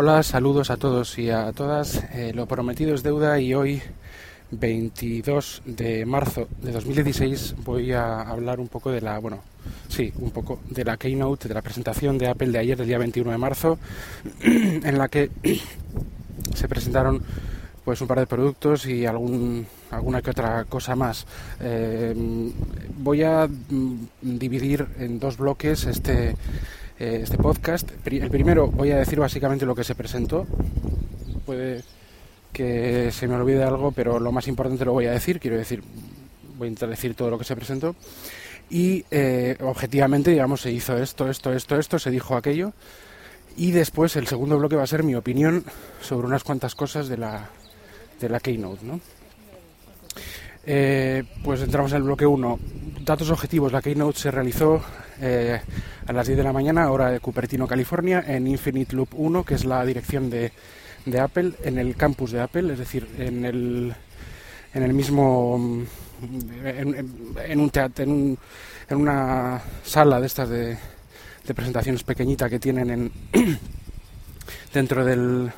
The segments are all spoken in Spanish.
Hola, saludos a todos y a todas. Eh, lo prometido es deuda y hoy, 22 de marzo de 2016, voy a hablar un poco de la, bueno, sí, un poco de la keynote, de la presentación de Apple de ayer, del día 21 de marzo, en la que se presentaron pues un par de productos y algún, alguna que otra cosa más. Eh, voy a mm, dividir en dos bloques este eh, este podcast. El primero voy a decir básicamente lo que se presentó. Puede que se me olvide algo, pero lo más importante lo voy a decir. Quiero decir, voy a intentar decir todo lo que se presentó. Y eh, objetivamente, digamos, se hizo esto, esto, esto, esto, se dijo aquello. Y después el segundo bloque va a ser mi opinión sobre unas cuantas cosas de la, de la Keynote, ¿no? Eh, pues entramos en el bloque 1. Datos objetivos. La Keynote se realizó eh, a las 10 de la mañana, hora de Cupertino, California, en Infinite Loop 1, que es la dirección de, de Apple, en el campus de Apple, es decir, en el, en el mismo. en, un teatro, en, en una sala de estas de, de presentaciones pequeñita que tienen en, dentro del,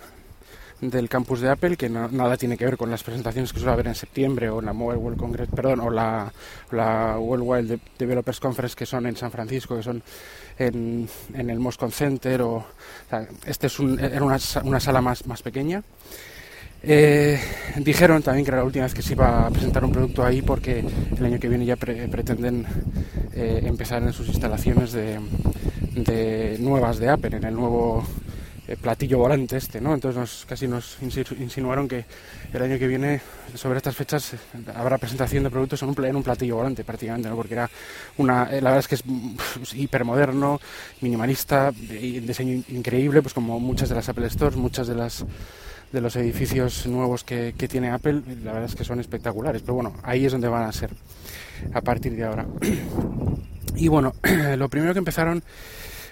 del campus de Apple, que nada tiene que ver con las presentaciones que suele haber en septiembre o la Mobile World Congress, perdón, o la, la Developers Conference que son en San Francisco, que son en, el Moscone Center, o, este es era una, una, sala más, más pequeña. Eh, dijeron también que era la última vez que se iba a presentar un producto ahí porque el año que viene ya pretenden eh, empezar en sus instalaciones de, de nuevas de Apple, en el nuevo eh, platillo volante este, ¿no? Entonces nos, casi nos insinuaron que el año que viene, sobre estas fechas, habrá presentación de productos en un, platillo volante prácticamente, ¿no? Porque era una, eh, la verdad es que es pues, hipermoderno, minimalista, diseño increíble, pues como muchas de las Apple Stores, muchas de las de los edificios nuevos que, que tiene Apple, la verdad es que son espectaculares, pero bueno, ahí es donde van a ser a partir de ahora. Y bueno, lo primero que empezaron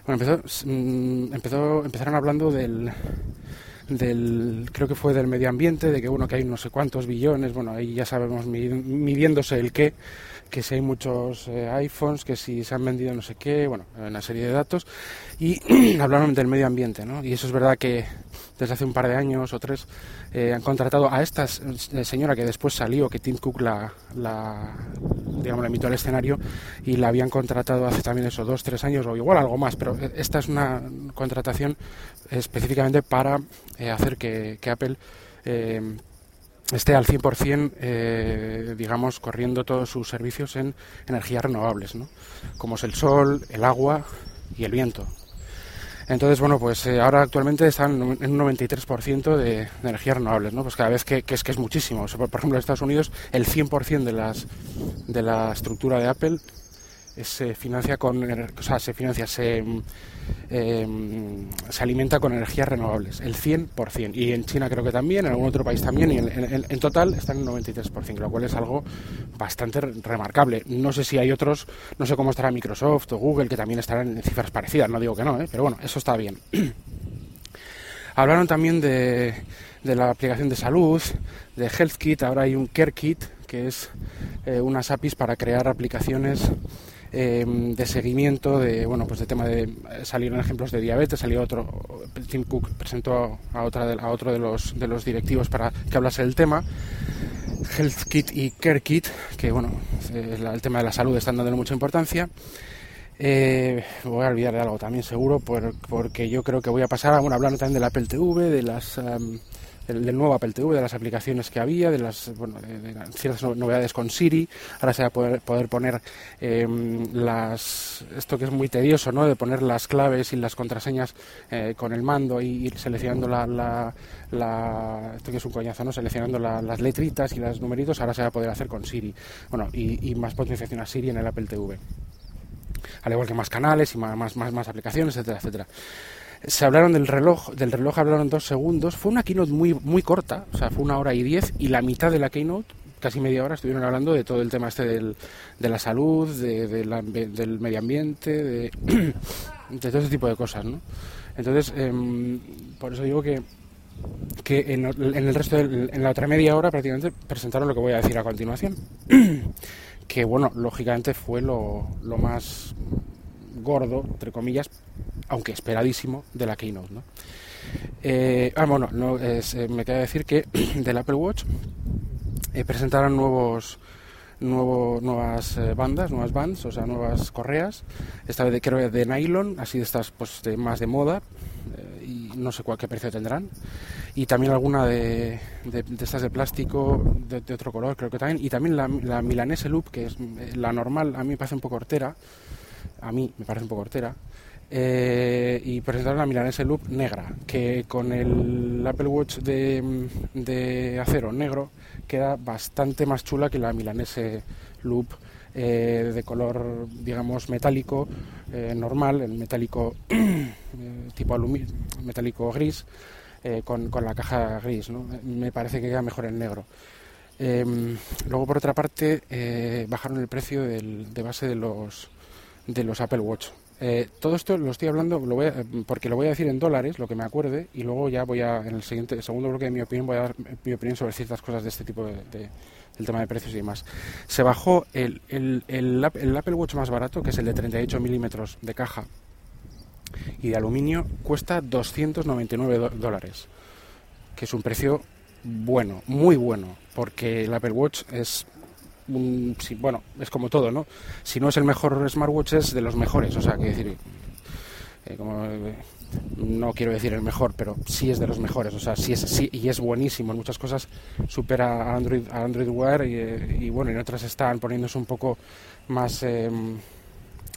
bueno, empezó, mm, empezó, empezaron hablando del, del, creo que fue del medio ambiente, de que bueno, que hay no sé cuántos billones, bueno, ahí ya sabemos midiéndose el qué, que si hay muchos eh, iPhones, que si se han vendido no sé qué, bueno, una serie de datos, y hablaron del medio ambiente, ¿no? Y eso es verdad que desde hace un par de años o tres eh, han contratado a esta eh, señora que después salió, que Tim Cook la, la digamos, la invitó al escenario y la habían contratado hace también eso, dos, tres años o igual algo más, pero esta es una contratación específicamente para hacer que, que Apple esté al 100%, eh, digamos, corriendo todos sus servicios en energías renovables, ¿no? como es el sol, el agua y el viento. Entonces, bueno, pues eh, ahora actualmente están en un 93% de, de, energías renovables, ¿no? Pues cada vez que, que, es que es muchísimo. por, ejemplo, en Estados Unidos el 100% de las de la estructura de Apple se financia con, o sea, se financia, se, eh, se alimenta con energías renovables, el 100%. Y en China creo que también, en algún otro país también, y en, en, en total están en el 93%, lo cual es algo bastante remarcable. No sé si hay otros, no sé cómo estará Microsoft o Google, que también estarán en cifras parecidas, no digo que no, ¿eh? pero bueno, eso está bien. Hablaron también de, de la aplicación de salud, de HealthKit, ahora hay un CareKit, que es eh, unas APIs para crear aplicaciones eh, de seguimiento de bueno pues de tema de salieron ejemplos de diabetes salió otro Tim Cook presentó a otra de, a otro de los de los directivos para que hablase del tema. Health Kit y Care Kit que bueno el tema de la salud están dándole mucha importancia. Eh, voy a olvidar de algo también seguro por, porque yo creo que voy a pasar a bueno hablando también del Apple TV de las um, del, nuevo Apple TV, de las aplicaciones que había, de las bueno, de, ciertas novedades con Siri. Ahora se va a poder, poder poner eh, las esto que es muy tedioso, ¿no? De poner las claves y las contraseñas eh, con el mando y ir seleccionando la, la, la, esto que es un coñazo, ¿no? Seleccionando la, las letritas y los numeritos. Ahora se va a poder hacer con Siri. Bueno, y, y más potenciación a Siri en el Apple TV. Al igual que más canales y más, más, más aplicaciones, etcétera, etcétera se hablaron del reloj, del reloj hablaron dos segundos, fue una keynote muy, muy corta, o sea, fue una hora y diez, y la mitad de la keynote, casi media hora, estuvieron hablando de todo el tema este del, de la salud, de, la, del medio ambiente, de, de, todo ese tipo de cosas, ¿no? Entonces, eh, por eso digo que que en, en, el resto de, en la otra media hora prácticamente presentaron lo que voy a decir a continuación que bueno lógicamente fue lo, lo más gordo, entre comillas, aunque esperadísimo, de la Keynote. ¿no? Eh, ah, bueno, no, es, eh, me queda decir que del Apple Watch eh, presentarán nuevos nuevo, nuevas bandas, nuevas bands, o sea, nuevas correas, esta vez de, creo de nylon, así de estas pues de, más de moda, y no sé cuál qué precio tendrán, y también alguna de, de, estas de plástico de, otro color, creo que también, y también la, la Milanese Loop, que es la normal, a mí me parece un poco hortera, a mí me parece un poco hortera, eh, y presentaron la Milanese Loop negra, que con el Apple Watch de, acero negro queda bastante más chula que la Milanese Loop eh, de color, digamos, metálico eh, normal, el metálico tipo aluminio, metálico gris, con, con, la caja gris. ¿no? Me parece que queda mejor en negro. Em, luego, por otra parte, bajaron el precio de base de los, de los Apple Watch. Eh, todo esto lo estoy hablando lo voy porque lo voy a decir en dólares, lo que me acuerde, y luego ya voy a, en el siguiente segundo bloque de mi opinión, voy a dar mi opinión sobre ciertas cosas de este tipo de, tema de precios y demás. Se bajó el, el, el, Apple Watch más barato, que es el de 38 milímetros de caja y de aluminio, cuesta 299 dólares, que es un precio bueno, muy bueno, porque el Apple Watch es bueno, es como todo, ¿no? Si no es el mejor smartwatch, es de los mejores, o sea, que decir, eh, como, eh, no quiero decir el mejor, pero sí es de los mejores, o sea, sí es, sí, y es buenísimo, en muchas cosas supera a Android, a Android Wear y, eh, bueno, en otras están poniéndose un poco más...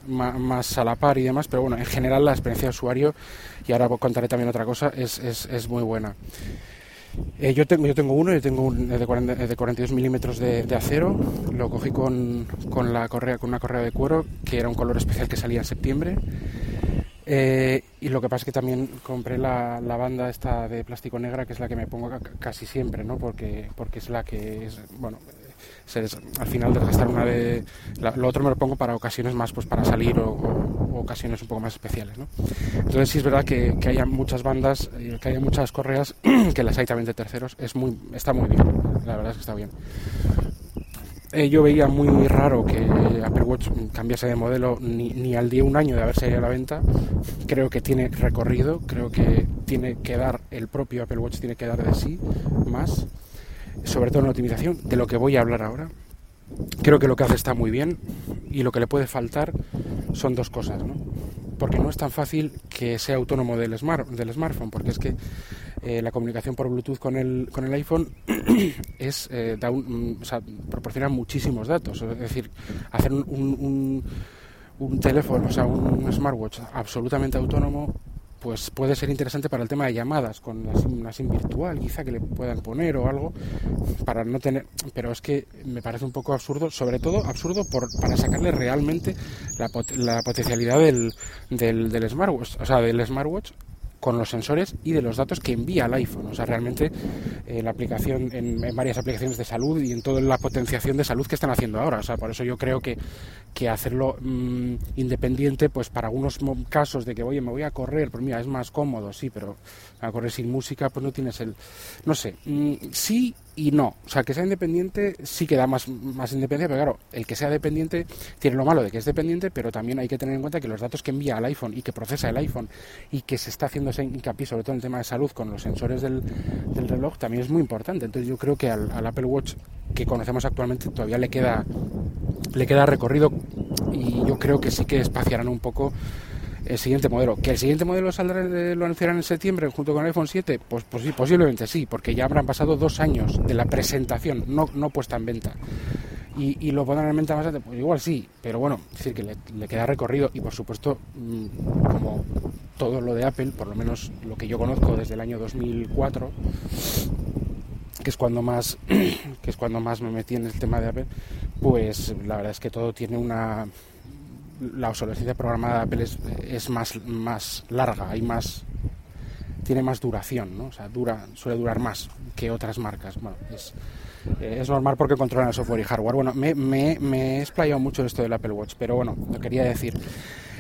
más, a la par y demás, pero bueno, en general la experiencia de usuario, y ahora contaré también otra cosa, es, es, es muy buena. Eh, yo, tengo, yo tengo uno, yo tengo un de, 42 milímetros de, acero, lo cogí con, con, la correa, con una correa de cuero, que era un color especial que salía en septiembre. Eh, y lo que pasa es que también compré la, la, banda esta de plástico negra, que es la que me pongo casi siempre, ¿no? Porque, porque es la que es, bueno, al final de gastar una de... lo otro me lo pongo para ocasiones más, pues para salir o, ocasiones un poco más especiales, ¿no? Entonces sí es verdad que, que haya muchas bandas, eh, que haya muchas correas, que las hay también de terceros, es muy, está muy bien, la verdad es que está bien. Eh, yo veía muy raro que Apple Watch cambiase de modelo ni, ni, al día un año de haberse ido a la venta. Creo que tiene recorrido, creo que tiene que dar, el propio Apple Watch tiene que dar de sí más sobre todo en la optimización, de lo que voy a hablar ahora. Creo que lo que hace está muy bien y lo que le puede faltar son dos cosas, ¿no? Porque no es tan fácil que sea autónomo del, smart, del smartphone, porque es que eh, la comunicación por Bluetooth con el, con el iPhone es, eh, da un, o sea, proporciona muchísimos datos. Es decir, hacer un, un, un teléfono, o sea, un smartwatch absolutamente autónomo pues puede ser interesante para el tema de llamadas con una SIM, virtual quizá que le puedan poner o algo para no tener pero es que me parece un poco absurdo sobre todo absurdo por, para sacarle realmente la, la potencialidad del, del smartwatch o sea del smartwatch con los sensores y de los datos que envía al iPhone. O sea, realmente eh, la aplicación, en, varias aplicaciones de salud y en toda la potenciación de salud que están haciendo ahora. O sea, por eso yo creo que, que hacerlo mm, independiente, pues para algunos casos de que, oye, me voy a correr, pues mira, es más cómodo, sí, pero a correr sin música, pues no tienes el... No sé, mm, sí y no. O sea, que sea independiente sí que da más, más independencia, pero claro, el que sea dependiente tiene lo malo de que es dependiente, pero también hay que tener en cuenta que los datos que envía al iPhone y que procesa el iPhone y que se está haciendo ese hincapié, sobre todo en el tema de salud con los sensores del, del reloj, también es muy importante. Entonces yo creo que al, al, Apple Watch que conocemos actualmente todavía le queda, le queda recorrido y yo creo que sí que espaciarán un poco el siguiente modelo. ¿Que el siguiente modelo saldrá, lo anunciarán en septiembre junto con el iPhone 7? Pues, pues sí, posiblemente sí, porque ya habrán pasado dos años de la presentación, no, no puesta en venta. Y, lo pondrán en venta más adelante, pues igual sí, pero bueno, es decir, que le, queda recorrido y por supuesto, mm, como todo lo de Apple, por lo menos lo que yo conozco desde el año 2004, que es cuando más que es cuando más me metí en el tema de Apple, pues la verdad es que todo tiene una la obsolescencia programada de Apple es, más, más larga y más tiene más duración, ¿no? O sea, dura, suele durar más que otras marcas. Bueno, es, es normal porque controlan el software y hardware. Bueno, me, me, me he explayado mucho esto del Apple Watch, pero bueno, lo quería decir.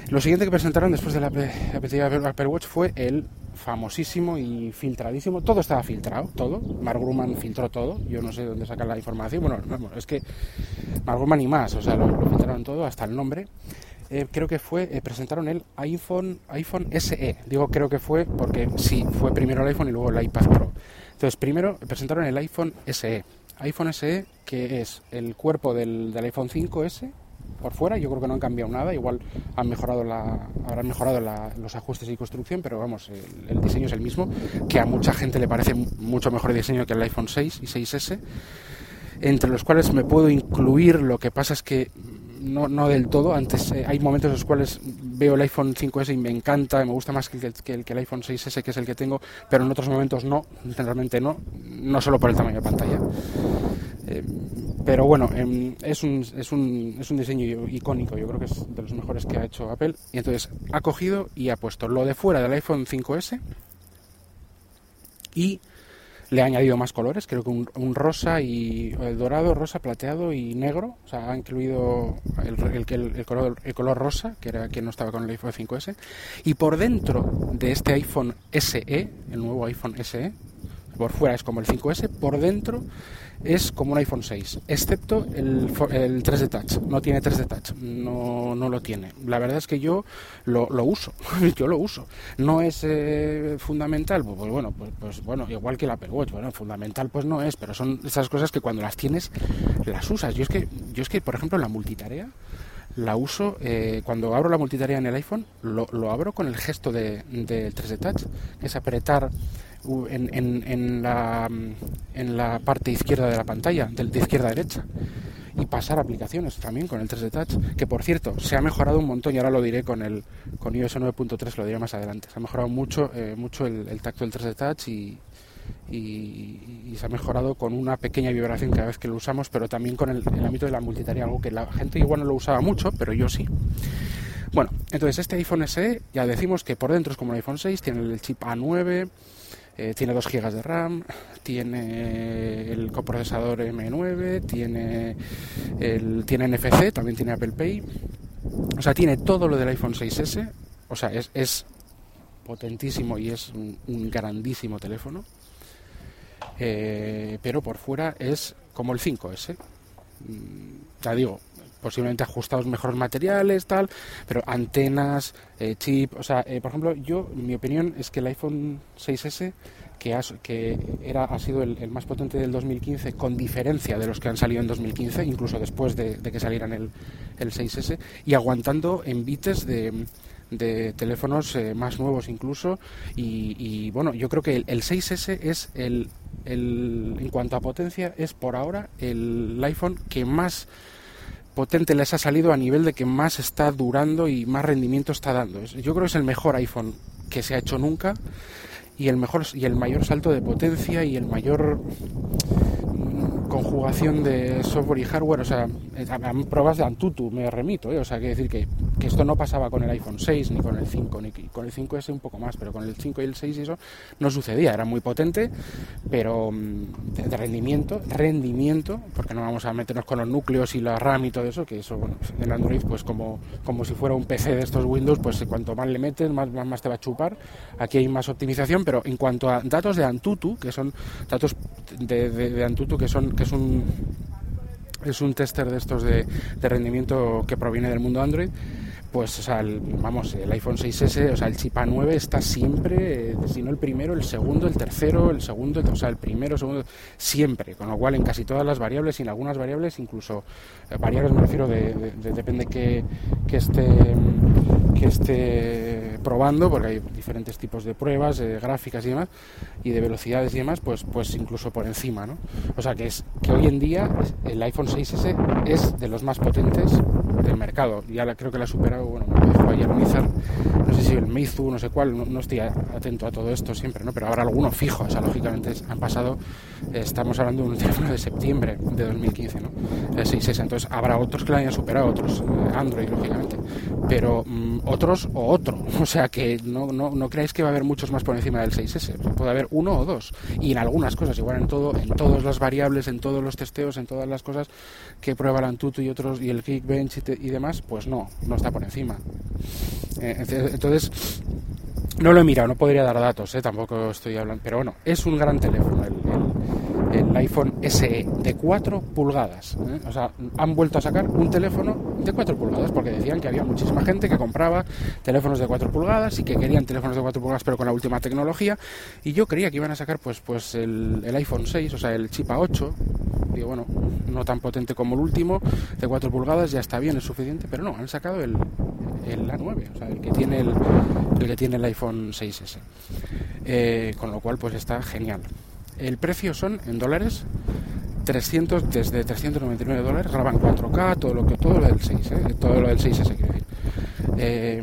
Lo siguiente que presentaron después del Apple, Apple Watch fue el famosísimo y filtradísimo. Todo estaba filtrado, todo. Mark Grumman filtró todo. Yo no sé dónde sacar la información. Bueno, es que Mark Grumman y más, o sea, lo, lo filtraron todo, hasta el nombre. Eh, creo que fue, eh, presentaron el iPhone, iPhone SE. Digo creo que fue porque sí, fue primero el iPhone y luego el iPad Pro. Entonces, primero presentaron el iPhone SE. iPhone SE, que es el cuerpo del, del iPhone 5S, por fuera. Yo creo que no han cambiado nada. Igual han mejorado la, habrán mejorado los ajustes y construcción, pero vamos, el, diseño es el mismo. Que a mucha gente le parece mucho mejor el diseño que el iPhone 6 y 6S. Entre los cuales me puedo incluir. Lo que pasa es que no, no del todo. Antes eh, hay momentos en los cuales veo el iPhone 5S y me encanta, me gusta más que el, que, el, iPhone 6S, que es el que tengo, pero en otros momentos no, generalmente no, no solo por el tamaño de pantalla. Eh, pero bueno, em, es, un, es, un, es un diseño icónico, yo creo que es de los mejores que ha hecho Apple. Y entonces ha cogido y ha puesto lo de fuera del iPhone 5S y le ha añadido más colores, creo que un, rosa y el dorado, rosa, plateado y negro. O sea, ha incluido el, el, el, color, el color rosa, que era que no estaba con el iPhone 5S. Y por dentro de este iPhone SE, el nuevo iPhone SE, por fuera es como el 5S, por dentro es como un iPhone 6, excepto el, el 3D Touch. No tiene 3D Touch, no, no lo tiene. La verdad es que yo lo, lo uso, yo lo uso. No es eh, fundamental, pues, pues, bueno, pues, pues, bueno, igual que el Apple Watch, bueno, fundamental pues no es, pero son esas cosas que cuando las tienes las usas. Yo es que, yo es que por ejemplo, la multitarea la uso eh, cuando abro la multitarea en el iPhone, lo, lo abro con el gesto de, de 3D Touch, que es apretar en, en, la, en la parte izquierda de la pantalla, de, de izquierda a derecha y pasar aplicaciones también con el 3D Touch, que por cierto se ha mejorado un montón y ahora lo diré con el con iOS 9.3, lo diré más adelante. Se ha mejorado mucho eh, mucho el, tacto del 3D Touch y, y, se ha mejorado con una pequeña vibración cada vez que lo usamos, pero también con el, el ámbito de la multitarea, algo que la gente igual no lo usaba mucho, pero yo sí. Bueno, entonces este iPhone SE ya decimos que por dentro es como el iPhone 6, tiene el chip A9, eh, tiene 2 GB de RAM, tiene el coprocesador M9, tiene, el, tiene NFC, también tiene Apple Pay. O sea, tiene todo lo del iPhone 6S. O sea, es, potentísimo y es un, grandísimo teléfono. Eh, pero por fuera es como el 5S. Mm, ya digo, posiblemente ajustados mejores materiales, tal, pero antenas, eh, chip, o sea, eh, por ejemplo, yo, mi opinión es que el iPhone 6S, que, que era, ha sido el, más potente del 2015, con diferencia de los que han salido en 2015, incluso después de, que salieran el, el 6S, y aguantando envites de de teléfonos eh, más nuevos incluso y, bueno yo creo que el, el 6S es el, el, en cuanto a potencia es por ahora el iPhone que más potente les ha salido a nivel de que más está durando y más rendimiento está dando. Yo creo que es el mejor iPhone que se ha hecho nunca y el mejor y el mayor salto de potencia y el mayor conjugación de software y hardware, o sea, a, pruebas de Antutu me remito, ¿eh? o sea, quiere decir que, que, esto no pasaba con el iPhone 6 ni con el 5, ni con el 5S un poco más, pero con el 5 y el 6 y eso no sucedía, era muy potente, pero mm, de, rendimiento, rendimiento, porque no vamos a meternos con los núcleos y la RAM y todo eso, que eso, bueno, el Android, pues como, como si fuera un PC de estos Windows, pues cuanto más le metes, más, más, te va a chupar, aquí hay más optimización, pero en cuanto a datos de Antutu, que son datos de, Antutu que son es un es un tester de estos de, rendimiento que proviene del mundo Android pues o sea, el, vamos, el iPhone 6S, o sea, el chip A9 está siempre, eh, si no el primero, el segundo, el tercero, el segundo, o sea, el primero, segundo, siempre, con lo cual en casi todas las variables y en algunas variables, incluso eh, variables me refiero de, depende que, que esté que esté probando, porque hay diferentes tipos de pruebas, de gráficas y demás, y de velocidades y demás, pues, pues incluso por encima, ¿no? O sea que es que hoy en día el iPhone 6S es de los más potentes del mercado. Ya creo que la ha superado, bueno, dejó ayer no sé si el Meizu, no sé cuál, no, estoy atento a todo esto siempre, ¿no? Pero habrá alguno fijo, o sea, lógicamente han pasado, estamos hablando de un teléfono de septiembre de 2015, ¿no? El 6S, entonces habrá otros que lo hayan superado, otros, eh, Android, lógicamente, pero mm, otros o otro. O sea que no, no, no creáis que va a haber muchos más por encima del 6S. Puede haber uno o dos. Y en algunas cosas, igual en todo, en todas las variables, en todos los testeos, en todas las cosas que prueba el Antutu y otros, y el Geekbench y, y demás, pues no, no está por encima. Eh, entonces, no lo he mirado, no podría dar datos, eh, tampoco estoy hablando. Pero bueno, es un gran teléfono el, el iPhone SE de 4 pulgadas. ¿eh? O sea, han vuelto a sacar un teléfono de 4 pulgadas porque decían que había muchísima gente que compraba teléfonos de 4 pulgadas y que querían teléfonos de 4 pulgadas pero con la última tecnología. Y yo creía que iban a sacar pues, pues el, iPhone 6, o sea, el chip A8. Digo, bueno, no tan potente como el último, de 4 pulgadas ya está bien, es suficiente, pero no, han sacado el, el A9, o sea, el que tiene el, el que tiene el iPhone 6S. Eh, con lo cual, pues está genial. El precio son en dólares 300 desde 399 dólares, graban 4K, todo lo que todo lo del 6, ¿eh? todo lo del 6S quiero decir. Eh,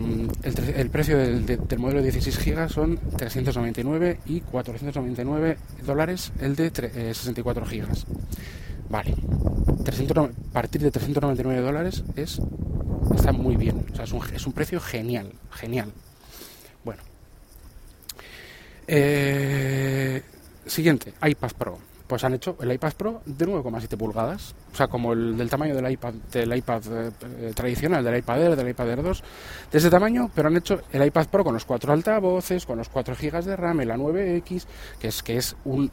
el, precio del, modelo de 16 GB son 399 y 499 dólares el de 64 GB. Vale, 300, a partir de 399 dólares es está muy bien, o sea, es un, es un precio genial, genial. Bueno, eh, siguiente, iPad Pro. Pues han hecho el iPad Pro de 9,7 pulgadas, o sea, como el del tamaño del iPad, del iPad eh, tradicional, del iPad Air, del iPad Air 2, de ese tamaño, pero han hecho el iPad Pro con los cuatro altavoces, con los 4 GB de RAM, el A9X, que es que es un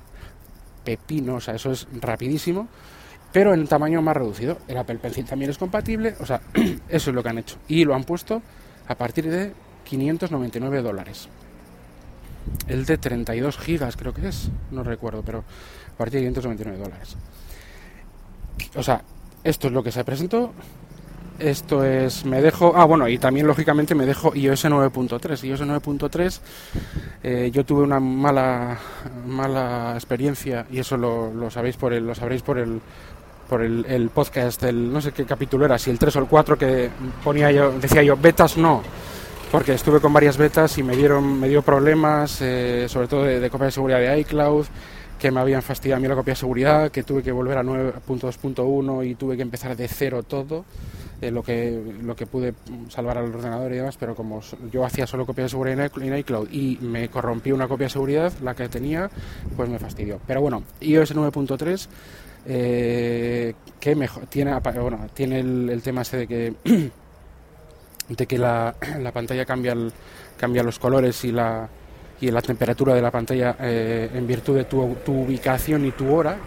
pepino, o sea, eso es rapidísimo, pero en tamaño más reducido. El Apple Pencil también es compatible, o sea, eso es lo que han hecho. Y lo han puesto a partir de 599 dólares el de 32 gigas creo que es, no recuerdo, pero a partir de 599 dólares. O sea, esto es lo que se presentó. Esto es, me dejo, ah bueno, y también lógicamente me dejo iOS 9.3. iOS 9.3, eh, yo tuve una mala, mala experiencia y eso lo, lo sabéis por el, lo sabréis por el, por el, el, podcast del, no sé qué capítulo era, si el 3 o el 4 que ponía yo, decía yo, betas no porque estuve con varias betas y me dieron me dio problemas, eh, sobre todo de, copia de seguridad de iCloud, que me habían fastidiado a mí la copia de seguridad, que tuve que volver a 9.2.1 y tuve que empezar de cero todo, eh, lo, que, lo que pude salvar al ordenador y demás, pero como yo hacía solo copia de seguridad en iCloud y me corrompí una copia de seguridad, la que tenía, pues me fastidió. Pero bueno, iOS 9.3 eh, que mejor tiene bueno, tiene el, el tema ese de que de que la, la pantalla cambia, cambia los colores y la, y la temperatura de la pantalla eh, en virtud de tu, ubicación y tu hora.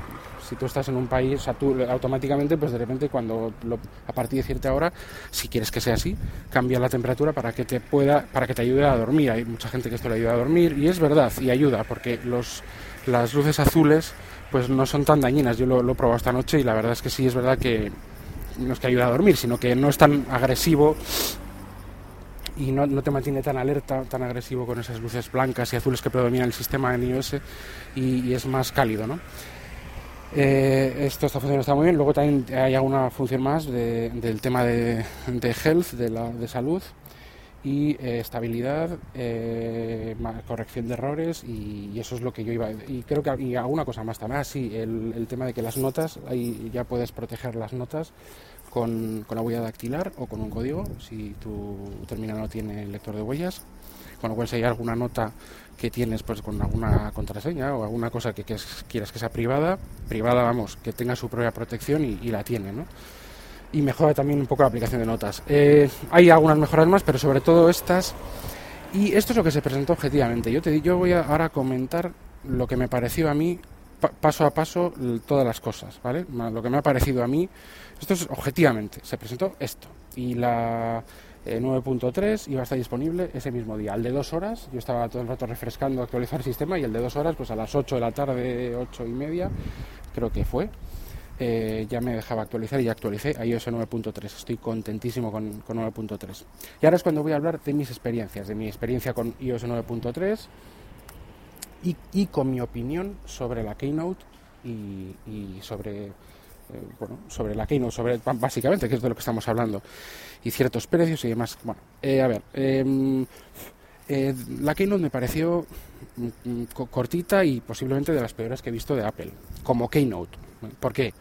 Si tú estás en un país, o tú automáticamente, pues de repente cuando a partir de cierta hora, si quieres que sea así, cambia la temperatura para que te pueda, para que te ayude a dormir. Hay mucha gente que esto le ayuda a dormir y es verdad y ayuda porque las luces azules pues no son tan dañinas. Yo lo, lo he probado esta noche y la verdad es que sí es verdad que no es que ayuda a dormir, sino que no es tan agresivo y no, no, te mantiene tan alerta, tan agresivo con esas luces blancas y azules que predominan el sistema en iOS y, es más cálido, ¿no? Eh, esto está funcionando está muy bien. Luego también hay alguna función más del tema de, de, health, de, la, de salud y eh, estabilidad, eh, corrección de errores y, eso es lo que yo iba y creo que y alguna cosa más también, ah, sí, el, el tema de que las notas, ahí ya puedes proteger las notas con, la huella dactilar o con un código si tu terminal no tiene lector de huellas. Con lo cual, si hay alguna nota que tienes pues con alguna contraseña o alguna cosa que, quieras que sea privada, privada, vamos, que tenga su propia protección y, la tiene, ¿no? Y mejora también un poco la aplicación de notas. Eh, hay algunas mejoras más, pero sobre todo estas. Y esto es lo que se presentó objetivamente. Yo te yo voy a ahora comentar lo que me pareció a mí paso a paso todas las cosas, ¿vale? Lo que me ha parecido a mí, esto es objetivamente, se presentó esto y la 9.3 eh, iba a estar disponible ese mismo día. Al de dos horas, yo estaba todo el rato refrescando, actualizar el sistema y el de dos horas, pues a las 8 de la tarde, 8 y media, creo que fue, eh, ya me dejaba actualizar y ya actualicé a iOS 9.3. Estoy contentísimo con, con 9.3. Y ahora es cuando voy a hablar de mis experiencias, de mi experiencia con iOS 9.3 y, con mi opinión sobre la Keynote y, sobre eh, bueno, sobre la Keynote, sobre básicamente, que es de lo que estamos hablando, y ciertos precios y demás. Bueno, eh, a ver, em, eh, la Keynote me pareció mm, mm, cortita y posiblemente de las peores que he visto de Apple, como Keynote. ¿Por qué?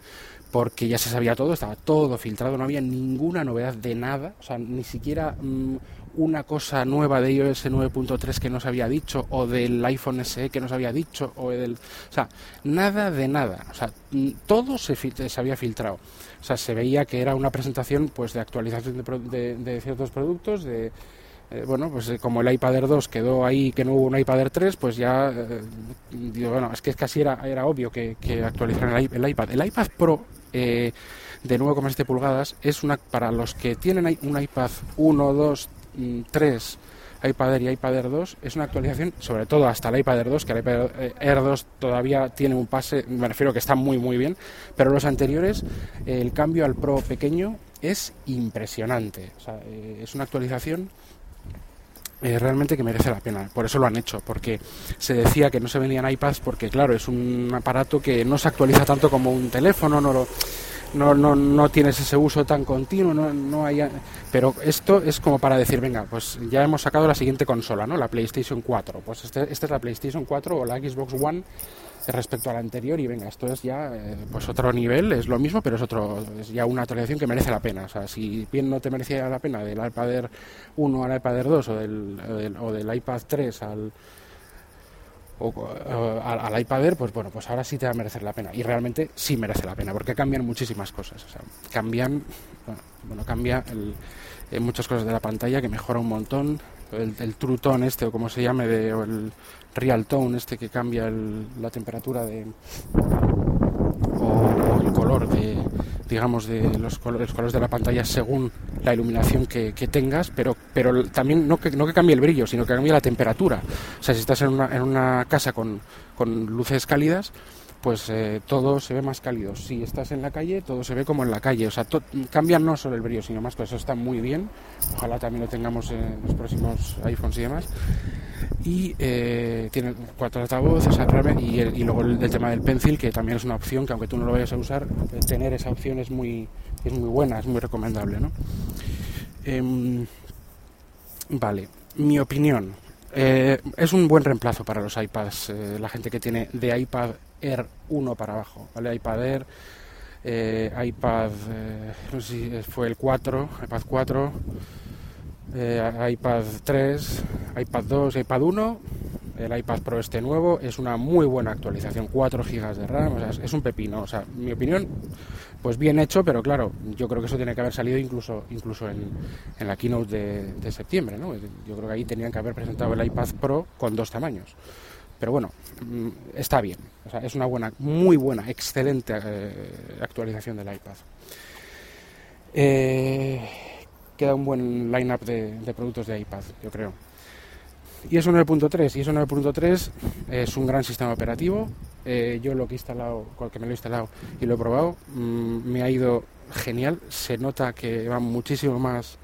Porque ya se sabía todo, estaba todo filtrado, no había ninguna novedad de nada, o sea, ni siquiera mm, una cosa nueva de iOS 9.3 que nos había dicho, o del iPhone SE que nos había dicho, o del. O sea, nada de nada. O sea, todo se, se había filtrado. O sea, se veía que era una presentación pues de actualización de, de, ciertos productos, de, eh, bueno, pues eh, como el iPad Air 2 quedó ahí que no hubo un iPad Air 3, pues ya, digo, bueno, es que casi era, era obvio que, que actualizaran el, iPad. El iPad Pro, de nuevo con 7 pulgadas, es una para los que tienen un iPad 1, 2, 3 iPad Air y iPad Air 2 es una actualización, sobre todo hasta el iPad Air 2, que el iPad Air 2 todavía tiene un pase, me refiero que está muy muy bien, pero los anteriores, el cambio al Pro pequeño es impresionante. Eh, es una actualización eh, realmente que merece la pena. Por eso lo han hecho, porque se decía que no se vendían iPads porque, claro, es un aparato que no se actualiza tanto como un teléfono, no lo no, no, no tienes ese uso tan continuo, no, no hay, pero esto es como para decir, venga, pues ya hemos sacado la siguiente consola, ¿no? La PlayStation 4. Pues este, esta es la PlayStation 4 o la Xbox One respecto a la anterior y venga, esto es ya eh, pues otro nivel, es lo mismo, pero es otro es ya una actualización que merece la pena. O sea, si bien no te merecía la pena del iPad Air 1 al iPad Air 2 o del, o del iPad 3 al o, al, iPad Air, pues bueno, pues ahora sí te va a merecer la pena. Y realmente sí merece la pena, porque cambian muchísimas cosas. O sea, cambian, bueno, cambia el, muchas cosas de la pantalla que mejora un montón. El, el True Tone este, o como se llame, de, o el Real Tone este que cambia la temperatura de el color de, digamos, de los colores, colores de la pantalla según la iluminación que, tengas, pero, pero también no que, no que cambie el brillo, sino que cambie la temperatura. O sea, si estás en una, en una casa con, con luces cálidas, pues eh, todo se ve más cálido. Si estás en la calle, todo se ve como en la calle. O sea, cambian no solo el brillo, sino más cosas. Eso está muy bien. Ojalá también lo tengamos en los próximos iPhones y demás. Y eh, tiene cuatro altavoces y, y luego el, tema del pencil, que también es una opción que aunque tú no lo vayas a usar, eh, tener esa opción es muy, es muy buena, es muy recomendable. ¿no? Em, vale, mi opinión. es un buen reemplazo para los iPads, la gente que tiene de iPad Air 1 para abajo, ¿vale? iPad Air, eh, iPad, eh, no sé si fue el 4, iPad 4, eh, iPad 3, iPad 2, iPad 1, el iPad Pro este nuevo, es una muy buena actualización, 4 GB de RAM, o sea, es, un pepino, o sea, mi opinión, pues bien hecho, pero claro, yo creo que eso tiene que haber salido incluso incluso en, en la keynote de, de septiembre, ¿no? Yo creo que ahí tenían que haber presentado el iPad Pro con dos tamaños. Pero bueno, mm, está bien. es una buena, muy buena, excelente eh, actualización del iPad. Eh, queda un buen line-up de, productos de iPad, yo creo. Y eso 9.3, y eso 9.3 es un gran sistema operativo. Eh, yo lo que he instalado, que me lo he instalado y lo he probado, mm, me ha ido genial. Se nota que va muchísimo más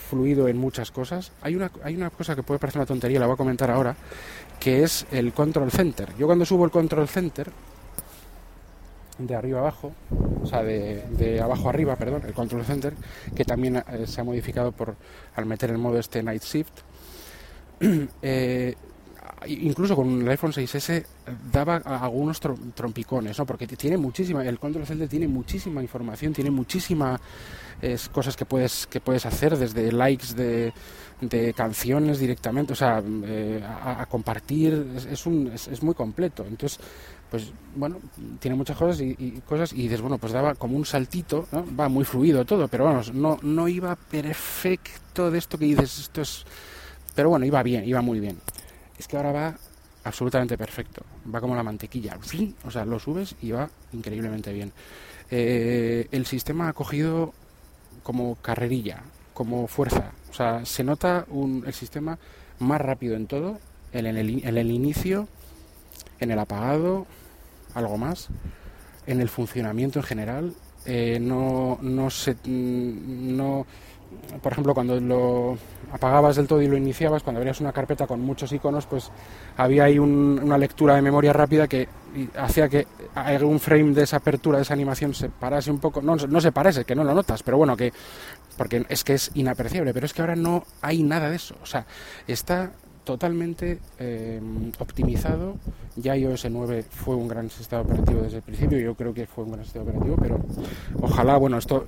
fluido en muchas cosas. Hay una, hay una cosa que puede parecer una tontería, la voy a comentar ahora, que es el control center. Yo cuando subo el control center, de arriba abajo, o sea, de, abajo arriba, perdón, el control center, que también eh, se ha modificado por al meter el modo este Night Shift, eh, incluso con el iPhone 6S daba algunos trompicones, ¿no? Porque tiene muchísima, el control center tiene muchísima información, tiene muchísimas cosas que puedes que puedes hacer, desde likes de, de canciones directamente, o sea, eh, a, compartir, es, un, es, muy completo. Entonces, pues bueno, tiene muchas cosas y, cosas y dices, bueno, pues daba como un saltito, ¿no? va muy fluido todo, pero vamos, no, no iba perfecto de esto que dices, esto es... Pero bueno, iba bien, iba muy bien. Es que ahora va absolutamente perfecto, va como la mantequilla, o sea, lo subes y va increíblemente bien. Eh, el sistema ha cogido como carrerilla, como fuerza. O sea, se nota un, el sistema más rápido en todo, en el inicio, en el apagado, algo más, en el funcionamiento en general. Eh, no, no se, no, por ejemplo, cuando lo apagabas del todo y lo iniciabas, cuando abrías una carpeta con muchos iconos, pues había ahí una lectura de memoria rápida que hacía que algún frame de esa apertura, de esa animación, se parase un poco. No, no se parece, que no lo notas, pero bueno, que porque es que es inapreciable, pero es que ahora no hay nada de eso. O sea, está totalmente eh, optimizado. Ya iOS 9 fue un gran sistema operativo desde el principio, yo creo que fue un gran sistema operativo, pero ojalá, bueno, esto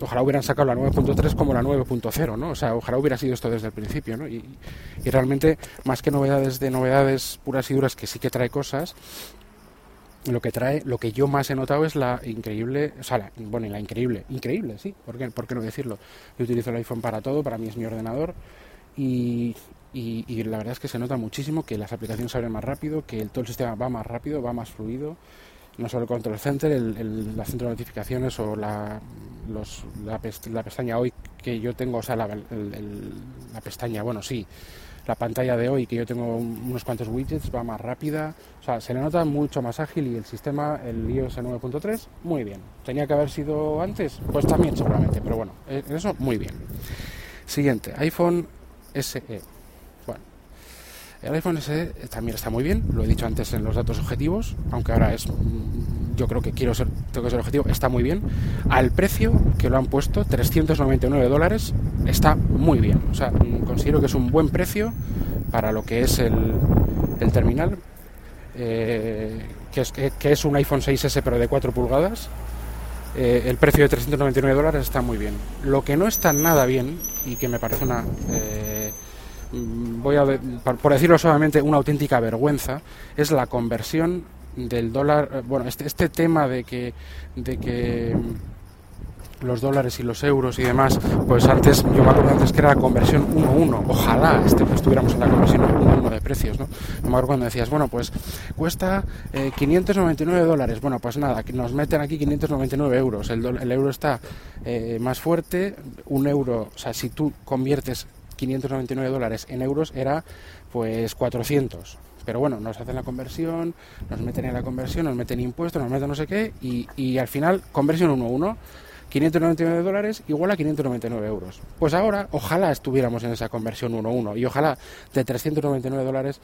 ojalá hubieran sacado la 9.3 como la 9.0, ¿no? O sea, ojalá hubiera sido esto desde el principio, ¿no? Y, y, realmente, más que novedades de novedades puras y duras, que sí que trae cosas, lo que trae, lo que yo más he notado es la increíble, o sea, la, bueno, la increíble, increíble, sí, ¿por qué, ¿por qué no decirlo? Yo utilizo el iPhone para todo, para mí es mi ordenador y, y, la verdad es que se nota muchísimo que las aplicaciones abren más rápido, que el, todo el sistema va más rápido, va más fluido. No solo el control center, el, la centro de notificaciones o la, los, la, pestaña hoy que yo tengo, o sea, la, la pestaña, bueno, sí, la pantalla de hoy, que yo tengo unos cuantos widgets, va más rápida, o sea, se le nota mucho más ágil y el sistema, el iOS 9.3, muy bien. ¿Tenía que haber sido antes? Pues también seguramente, pero bueno, en eso muy bien. Siguiente, iPhone SE. El iPhone SE también está muy bien, lo he dicho antes en los datos objetivos, aunque ahora es yo creo que quiero ser, tengo que ser objetivo, está muy bien. Al precio que lo han puesto, 399 dólares, está muy bien. O sea, considero que es un buen precio para lo que es el, terminal, eh, que, es, que, es un iPhone 6S pero de 4 pulgadas. Eh, el precio de 399 dólares está muy bien. Lo que no está nada bien y que me parece una... Eh, voy a por decirlo suavemente una auténtica vergüenza es la conversión del dólar, eh, bueno, este, este tema de que, de que los dólares y los euros y demás, pues antes, yo me acuerdo antes que era conversión 1-1, ojalá este, estuviéramos en la conversión 1-1 de precios, ¿no? Me acuerdo cuando decías, bueno, pues cuesta 599 eh, dólares, bueno, pues nada, nos meten aquí 599 euros, el, el euro está eh, más fuerte, un euro, o sea, si tú conviertes 599 dólares en euros era pues 400 pero bueno, nos hacen la conversión, nos meten en la conversión, nos meten impuestos, nos meten no sé qué, y, y al final, conversión 1-1, 599 dólares igual a 599 euros. Pues ahora, ojalá estuviéramos en esa conversión 1-1, y ojalá de 399 dólares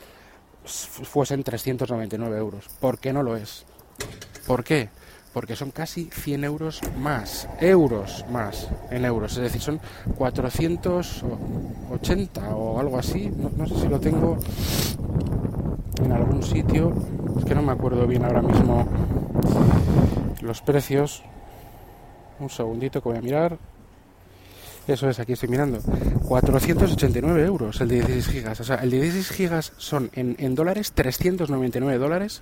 fuesen 399 euros. ¿Por qué no lo es? ¿Por qué? Porque son casi 100 euros más, euros más en euros, es decir, son 480 o algo así, no sé si lo tengo en algún sitio, es que no me acuerdo bien ahora mismo los precios. Un segundito que voy a mirar. Eso es, aquí estoy mirando. 489 euros el de 16 gigas. O sea, el de 16 gigas son en, en dólares 399 dólares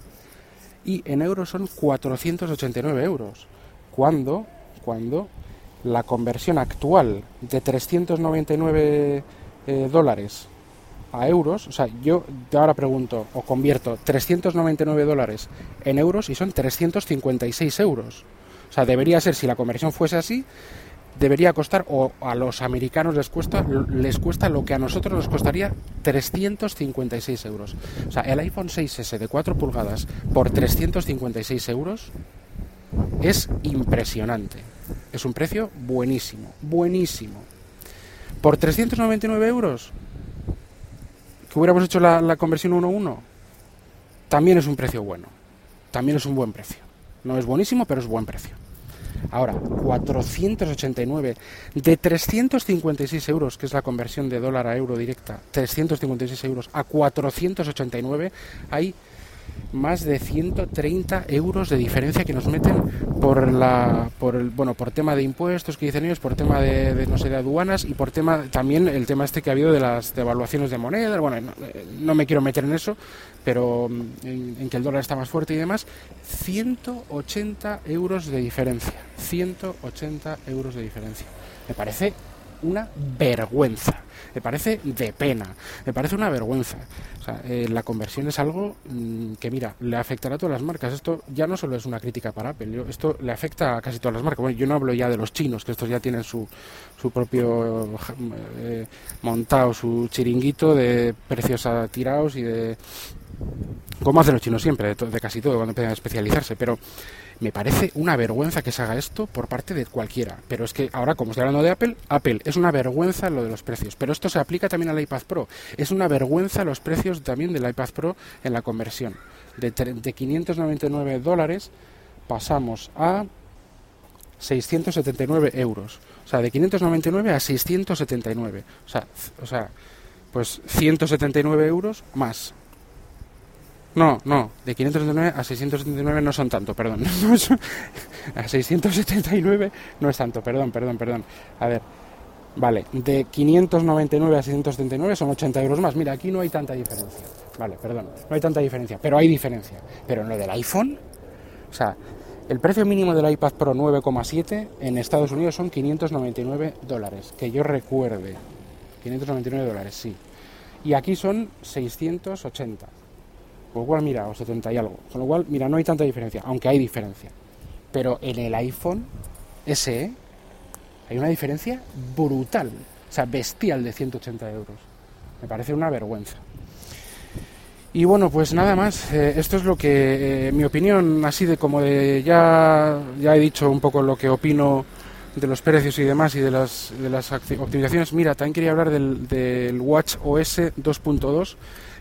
y en euros son 489 euros. Cuando, cuando la conversión actual de 399 eh, dólares a euros, o sea, yo ahora pregunto o convierto 399 dólares en euros y son 356 euros. O sea, debería ser, si la conversión fuese así, debería costar, o a los americanos les cuesta, les cuesta lo que a nosotros nos costaría 356 euros. O sea, el iPhone 6S de 4 pulgadas por 356 euros es impresionante. Es un precio buenísimo, buenísimo. Por 399 euros que hubiéramos hecho la, conversión 1-1, también es un precio bueno. También es un buen precio. No es buenísimo, pero es buen precio. Ahora, 489 de 356 euros, que es la conversión de dólar a euro directa, 356 euros a 489, hay más de 130 euros de diferencia que nos meten por la por el bueno por tema de impuestos que dicen ellos por tema de, no sé de aduanas y por tema también el tema este que ha habido de las devaluaciones de moneda. Bueno no, me quiero meter en eso pero mm, en, que el dólar está más fuerte y demás 180 euros de diferencia 180 euros de diferencia. Me parece una vergüenza me parece de pena, me parece una vergüenza. Eh, la conversión es algo mm, que, mira, le afectará a todas las marcas. Esto ya no solo es una crítica para Apple, esto le afecta a casi todas las marcas. Bueno, yo no hablo ya de los chinos, que estos ya tienen su, su propio eh, montado, su chiringuito de precios tirados y de... Como hacen los chinos siempre, de, de casi todo, cuando empiezan a especializarse. Pero me parece una vergüenza que se haga esto por parte de cualquiera. Pero es que ahora, como estoy hablando de Apple, Apple es una vergüenza lo de los precios. Pero esto se aplica también al iPad Pro. Es una vergüenza los precios también del iPad Pro en la conversión. De, de 599 dólares pasamos a 679 euros. O sea, de 599 a 679. O sea, o sea pues 179 euros más no, no, de 579 a 679 no son tanto, perdón. a 679 no es tanto, perdón, perdón, perdón. A ver, vale, de 599 a 679 son 80 euros más. Mira, aquí no hay tanta diferencia. Vale, perdón, no hay tanta diferencia, pero hay diferencia. Pero en lo del iPhone, o sea, el precio mínimo del iPad Pro 9,7 en Estados Unidos son 599 dólares. Que yo recuerde, 599 dólares, sí. Y aquí son 680. Con lo cual, mira, o 70 y algo. Con lo cual, mira, no hay tanta diferencia, aunque hay diferencia. Pero en el iPhone SE hay una diferencia brutal, o sea, bestial de 180 euros. Me parece una vergüenza. Y bueno, pues nada más. Eh, esto es lo que, eh, mi opinión, así de como de ya, ya he dicho un poco lo que opino de los precios y demás y de las, de las optimizaciones. Mira, también quería hablar del, del Watch OS 2.2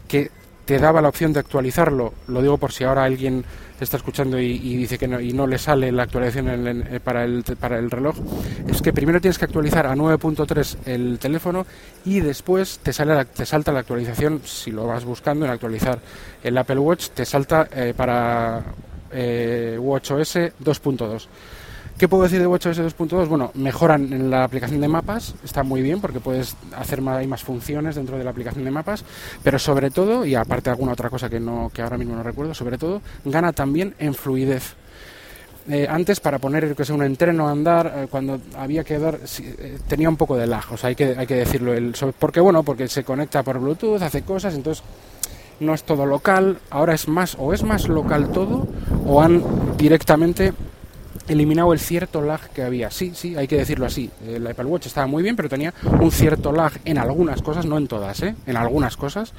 que te daba la opción de actualizarlo. Lo digo por si ahora alguien está escuchando y, dice que no, y no le sale la actualización para, el, para el reloj. Es que primero tienes que actualizar a 9.3 el teléfono y después te, sale te salta la actualización, si lo vas buscando en actualizar el Apple Watch, te salta eh, para eh, WatchOS 2.2. ¿Qué puedo decir de WatchOS 2.2? Bueno, mejoran en la aplicación de mapas, está muy bien porque puedes hacer más, hay más funciones dentro de la aplicación de mapas, pero sobre todo, y aparte alguna otra cosa que, no, que ahora mismo no recuerdo, sobre todo, gana también en fluidez. Eh, antes para poner que sea un entreno a andar eh, cuando había que dar eh, tenía un poco de lag o sea hay que hay que decirlo el, porque bueno porque se conecta por Bluetooth hace cosas entonces no es todo local ahora es más o es más local todo o han directamente eliminado el cierto lag que había. Sí, sí, hay que decirlo así. El Apple Watch estaba muy bien, pero tenía un cierto lag en algunas cosas, no en todas, ¿eh? en algunas cosas.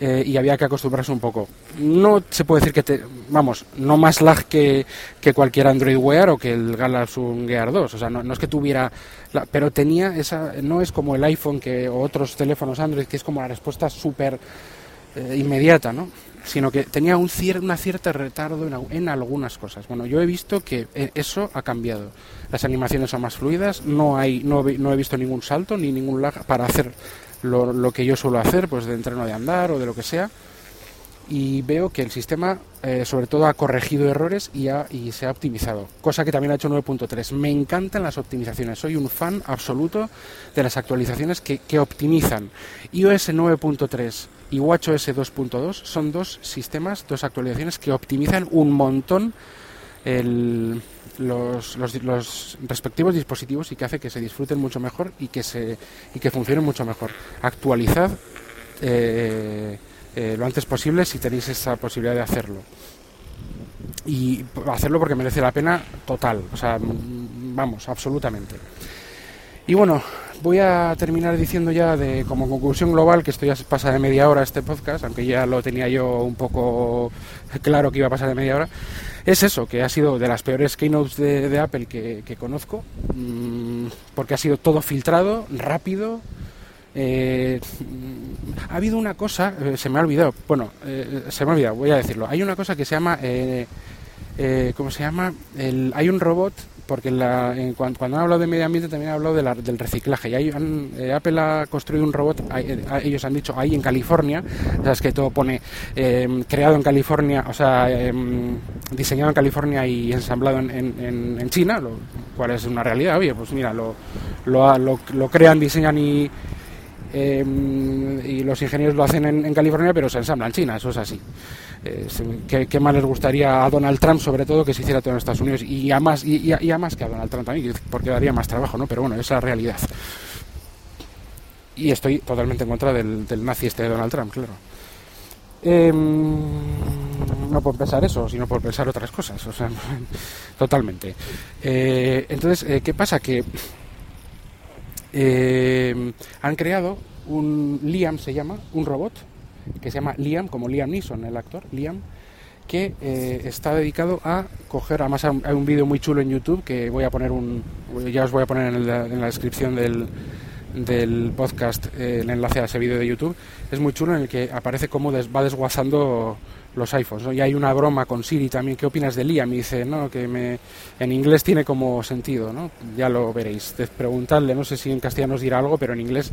Eh, y había que acostumbrarse un poco. No se puede decir que te, vamos, no más lag que, que cualquier Android Wear o que el Galaxy Gear 2, o sea, no, es que tuviera, pero tenía esa, no es como el iPhone que, o otros teléfonos Android, que es como la respuesta súper eh, inmediata, ¿no? Sino que tenía un cier una cierta retardo en, algunas cosas. Bueno, yo he visto que eh, eso ha cambiado. Las animaciones son más fluidas, no, hay, no, he visto ningún salto ni ningún lag para hacer lo, que yo suelo hacer, pues de entreno de andar o de lo que sea. Y veo que el sistema, eh, sobre todo, ha corregido errores y, y se ha optimizado, cosa que también ha hecho 9.3. Me encantan las optimizaciones, soy un fan absoluto de las actualizaciones que, que optimizan. iOS 9.3 y WatchOS 2.2 son dos sistemas, dos actualizaciones que optimizan un montón los, los, respectivos dispositivos y que hace que se disfruten mucho mejor y que, se, y que funcionen mucho mejor. Actualizad eh, eh, lo antes posible si tenéis esa posibilidad de hacerlo. Y hacerlo porque merece la pena total, o sea, vamos, absolutamente. Y bueno, voy a terminar diciendo ya de como conclusión global que esto ya pasa de media hora este podcast, aunque ya lo tenía yo un poco claro que iba a pasar de media hora. Es eso, que ha sido de las peores keynotes de, Apple que, conozco, mm, porque ha sido todo filtrado, rápido. Eh, ha habido una cosa, eh, se me ha olvidado, bueno, eh, se me ha olvidado, voy a decirlo. Hay una cosa que se llama, ¿cómo se llama? El, hay un robot porque la, cuando, han hablado de medio ambiente también han hablado del reciclaje. Y ahí eh, Apple ha construido un robot, eh, ellos han dicho ahí en California, sabes que todo pone em, creado en California, o sea, em, diseñado en California y ensamblado en, China, lo cual es una realidad. Oye, pues mira, lo, lo, lo, crean, diseñan y, em, y los ingenieros lo hacen en, California, pero se ensambla en China, eso es así. Eh, ¿qué, más les gustaría a Donald Trump, sobre todo, que se hiciera todo en Estados Unidos? Y a más, y, a, más que a Donald Trump también, porque daría más trabajo, ¿no? Pero bueno, esa es la realidad. Y estoy totalmente en contra del, nazi este de Donald Trump, claro. Em, no por pensar eso, sino por pensar otras cosas, o sea, totalmente. Eh, entonces, eh, ¿qué pasa? Que han creado un Liam se llama, un robot que se llama Liam, como Liam Neeson, el actor, Liam, que eh, está dedicado a coger, además hay un vídeo muy chulo en YouTube que voy a poner un, ya os voy a poner en, la descripción del, del podcast eh, el enlace a ese vídeo de YouTube, es muy chulo en el que aparece cómo va desguazando los iPhones. Y hay una broma con Siri también. ¿Qué opinas de Liam? Y dice, no, que me, en inglés tiene como sentido, ¿no? Ya lo veréis. Preguntadle, no sé si en castellano os dirá algo, pero en inglés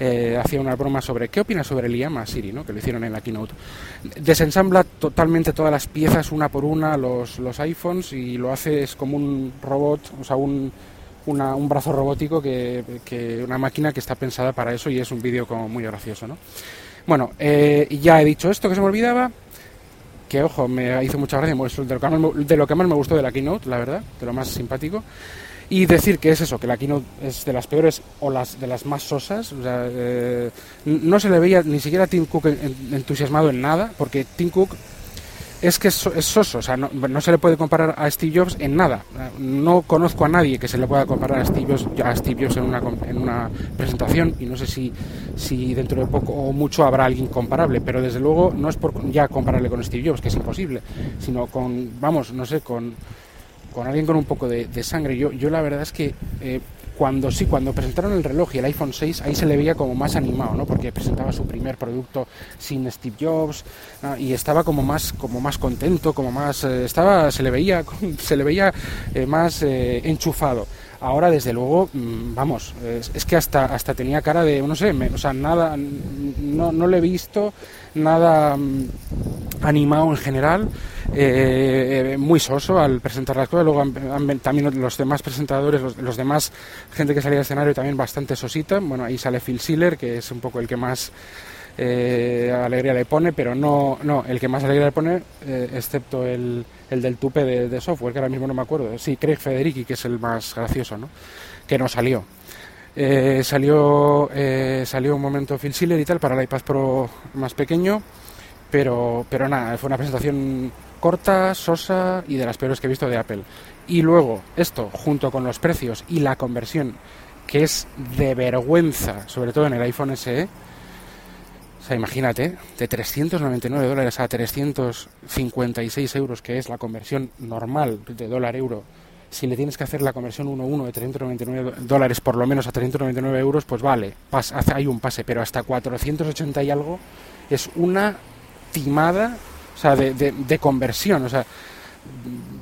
eh, hacía una broma sobre qué opinas sobre Liam a Siri, ¿no? Que lo hicieron en la keynote. Desensambla totalmente todas las piezas una por una los, los iPhones y lo hace es como un robot, o sea, un, un brazo robótico que, que, una máquina que está pensada para eso y es un vídeo como muy gracioso, ¿no? Bueno, eh, ya he dicho esto que se me olvidaba que ojo, me hizo mucha gracia, de lo, que más, de lo que más me gustó de la keynote, la verdad, de lo más simpático. Y decir que es eso, que la Keynote es de las peores o las de las más sosas. O sea, eh, no se le veía ni siquiera a Tim Cook entusiasmado en nada, porque Tim Cook es que es, soso, o sea, no, se le puede comparar a Steve Jobs en nada. No conozco a nadie que se le pueda comparar a Steve Jobs, a Steve Jobs en, una, en una presentación y no sé si, si dentro de poco o mucho habrá alguien comparable, pero desde luego no es por ya compararle con Steve Jobs, que es imposible, sino con, vamos, no sé, con, con alguien con un poco de, sangre. Yo, yo la verdad es que eh, cuando sí, cuando presentaron el reloj y el iPhone 6, ahí se le veía como más animado, ¿no? Porque presentaba su primer producto sin Steve Jobs y estaba como más, como más contento, como más, eh, estaba, se le veía, se le veía eh, más eh, enchufado. Ahora, desde luego, mm, vamos, es, que hasta, hasta tenía cara de, no sé, o sea, nada, no, no le he visto nada mm, animado en general, eh, muy soso al presentar la cosas. Luego también los demás presentadores, los, demás gente que salía al escenario también bastante sosita. Bueno, ahí sale Phil Schiller, que es un poco el que más eh, alegría le pone, pero no, no, el que más alegría le pone, eh, excepto el, el, del tupe de, software, que ahora mismo no me acuerdo. Sí, Craig Federici, que es el más gracioso, ¿no? Que no salió. Eh, salió, salió un momento Phil Schiller y tal para el iPad Pro más pequeño, pero, pero nada, fue una presentación corta, sosa y de las peores que he visto de Apple. Y luego, esto, junto con los precios y la conversión, que es de vergüenza, sobre todo en el iPhone SE, o sea, imagínate, de 399 dólares a 356 euros, que es la conversión normal de dólar-euro, si le tienes que hacer la conversión 1-1 de 399 dólares por lo menos a 399 euros, pues vale, hay un pase, pero hasta 480 y algo es una timada, o sea, de, de conversión, o sea,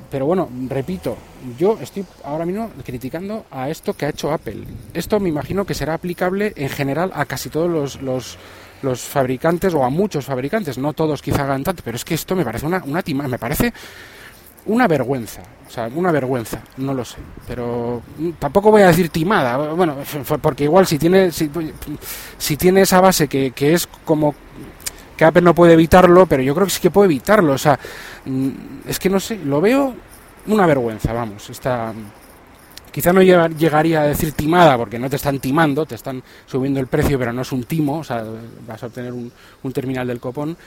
pero bueno, repito, yo estoy ahora mismo criticando a esto que ha hecho Apple. Esto me imagino que será aplicable en general a casi todos los, los los fabricantes o a muchos fabricantes, no todos quizá hagan tanto, pero es que esto me parece una, una me parece una vergüenza, o sea, una vergüenza, no lo sé, pero tampoco voy a decir timada, bueno, porque igual si tiene, si, si tiene esa base que, que es como que Apple no puede evitarlo, pero yo creo que sí que puede evitarlo, o sea, mm, es que no sé, lo veo una vergüenza, vamos, esta Quizá no llegaría a decir timada, porque no te están timando, te están subiendo el precio, pero no es un timo, o sea, vas a obtener un, terminal del copón,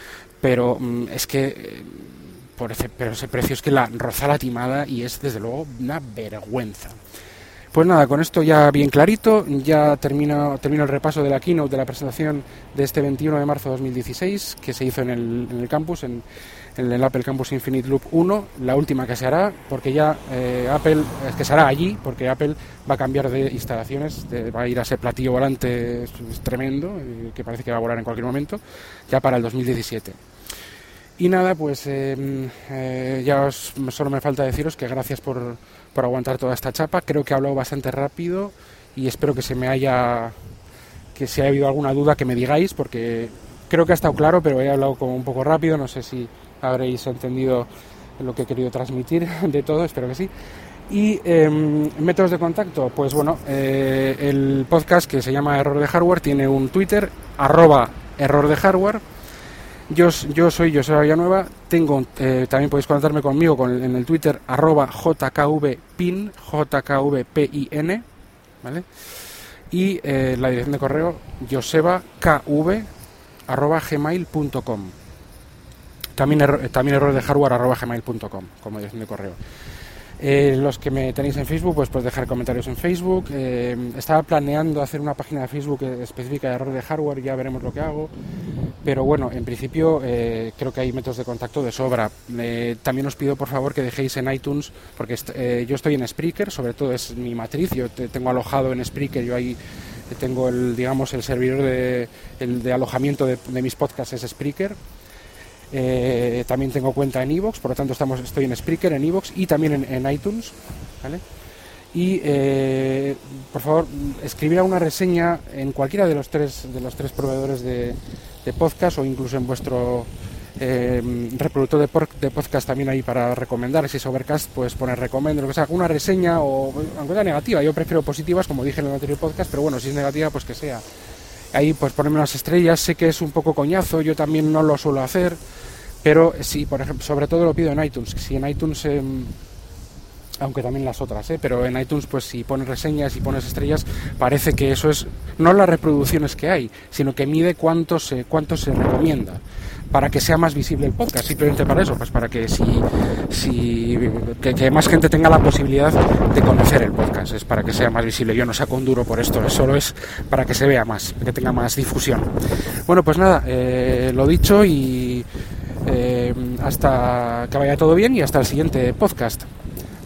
pero mm, es que eh, ese, pero ese precio es que la roza la timada y es desde luego una vergüenza. Pues nada, con esto ya bien clarito, ya termino, termino el repaso de la keynote de la presentación de este 21 de marzo de 2016 que se hizo en el, campus, en, el Apple Campus Infinite Loop 1, la última que se hará, porque ya eh, Apple, es que se hará allí, porque Apple va a cambiar de instalaciones, va a ir a ese platillo volante tremendo, eh, que parece que va a volar en cualquier momento, ya para el 2017. Y nada, pues em, eh, ya solo me falta deciros que gracias por, por aguantar toda esta chapa, creo que he hablado bastante rápido y espero que se me haya que si ha habido alguna duda que me digáis porque creo que ha estado claro pero he hablado como un poco rápido no sé si habréis entendido lo que he querido transmitir de todo, espero que sí. Y em, métodos de contacto, pues bueno, eh, el podcast que se llama Error de Hardware tiene un Twitter, arroba error de hardware. Yo, yo soy José Villanueva, tengo, eh, también podéis contactarme conmigo con, en el Twitter arroba jkvpin, jkvpin, ¿vale? Y eh, la dirección de correo josebakv arroba gmail.com. También, también error de hardware arroba gmail.com como dirección de correo. Eh, los que me tenéis en Facebook, pues podéis dejar comentarios en Facebook. Eh, estaba planeando hacer una página de Facebook específica de error de hardware, ya veremos lo que hago. Pero bueno, en principio eh, creo que hay métodos de contacto de sobra. también os pido por favor que dejéis en iTunes, porque yo estoy en Spreaker, sobre todo es mi matriz, yo tengo alojado en Spreaker, yo ahí tengo el, digamos, el servidor de, alojamiento de mis podcasts es Spreaker eh, también tengo cuenta en Evox, por lo tanto estamos, estoy en Spreaker, en Evox y también en, iTunes. Y eh, por favor, escribir una reseña en cualquiera de los tres, de los tres proveedores de, podcast o incluso en vuestro eh, reproductor de, podcast también ahí para recomendar. Si es Overcast, pues poner recomiendo, lo que sea, una reseña o aunque sea negativa. Yo prefiero positivas, como dije en el anterior podcast, pero bueno, si es negativa, pues que sea. Ahí pues ponerme unas estrellas, sé que es un poco coñazo, yo también no lo suelo hacer pero sí, por ejemplo, sobre todo lo pido en iTunes. Si en iTunes em, aunque también las otras, ¿eh? pero en iTunes pues si pones reseñas y pones estrellas parece que eso es no las reproducciones que hay, sino que mide cuánto se, cuánto se recomienda para que sea más visible el podcast, simplemente para eso, pues para que si, si que, más gente tenga la posibilidad de conocer el podcast, es para que sea más visible. Yo no saco un duro por esto, solo es para que se vea más, que tenga más difusión. Bueno, pues nada, eh, lo dicho y eh, hasta que vaya todo bien y hasta el siguiente podcast.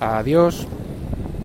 Adiós.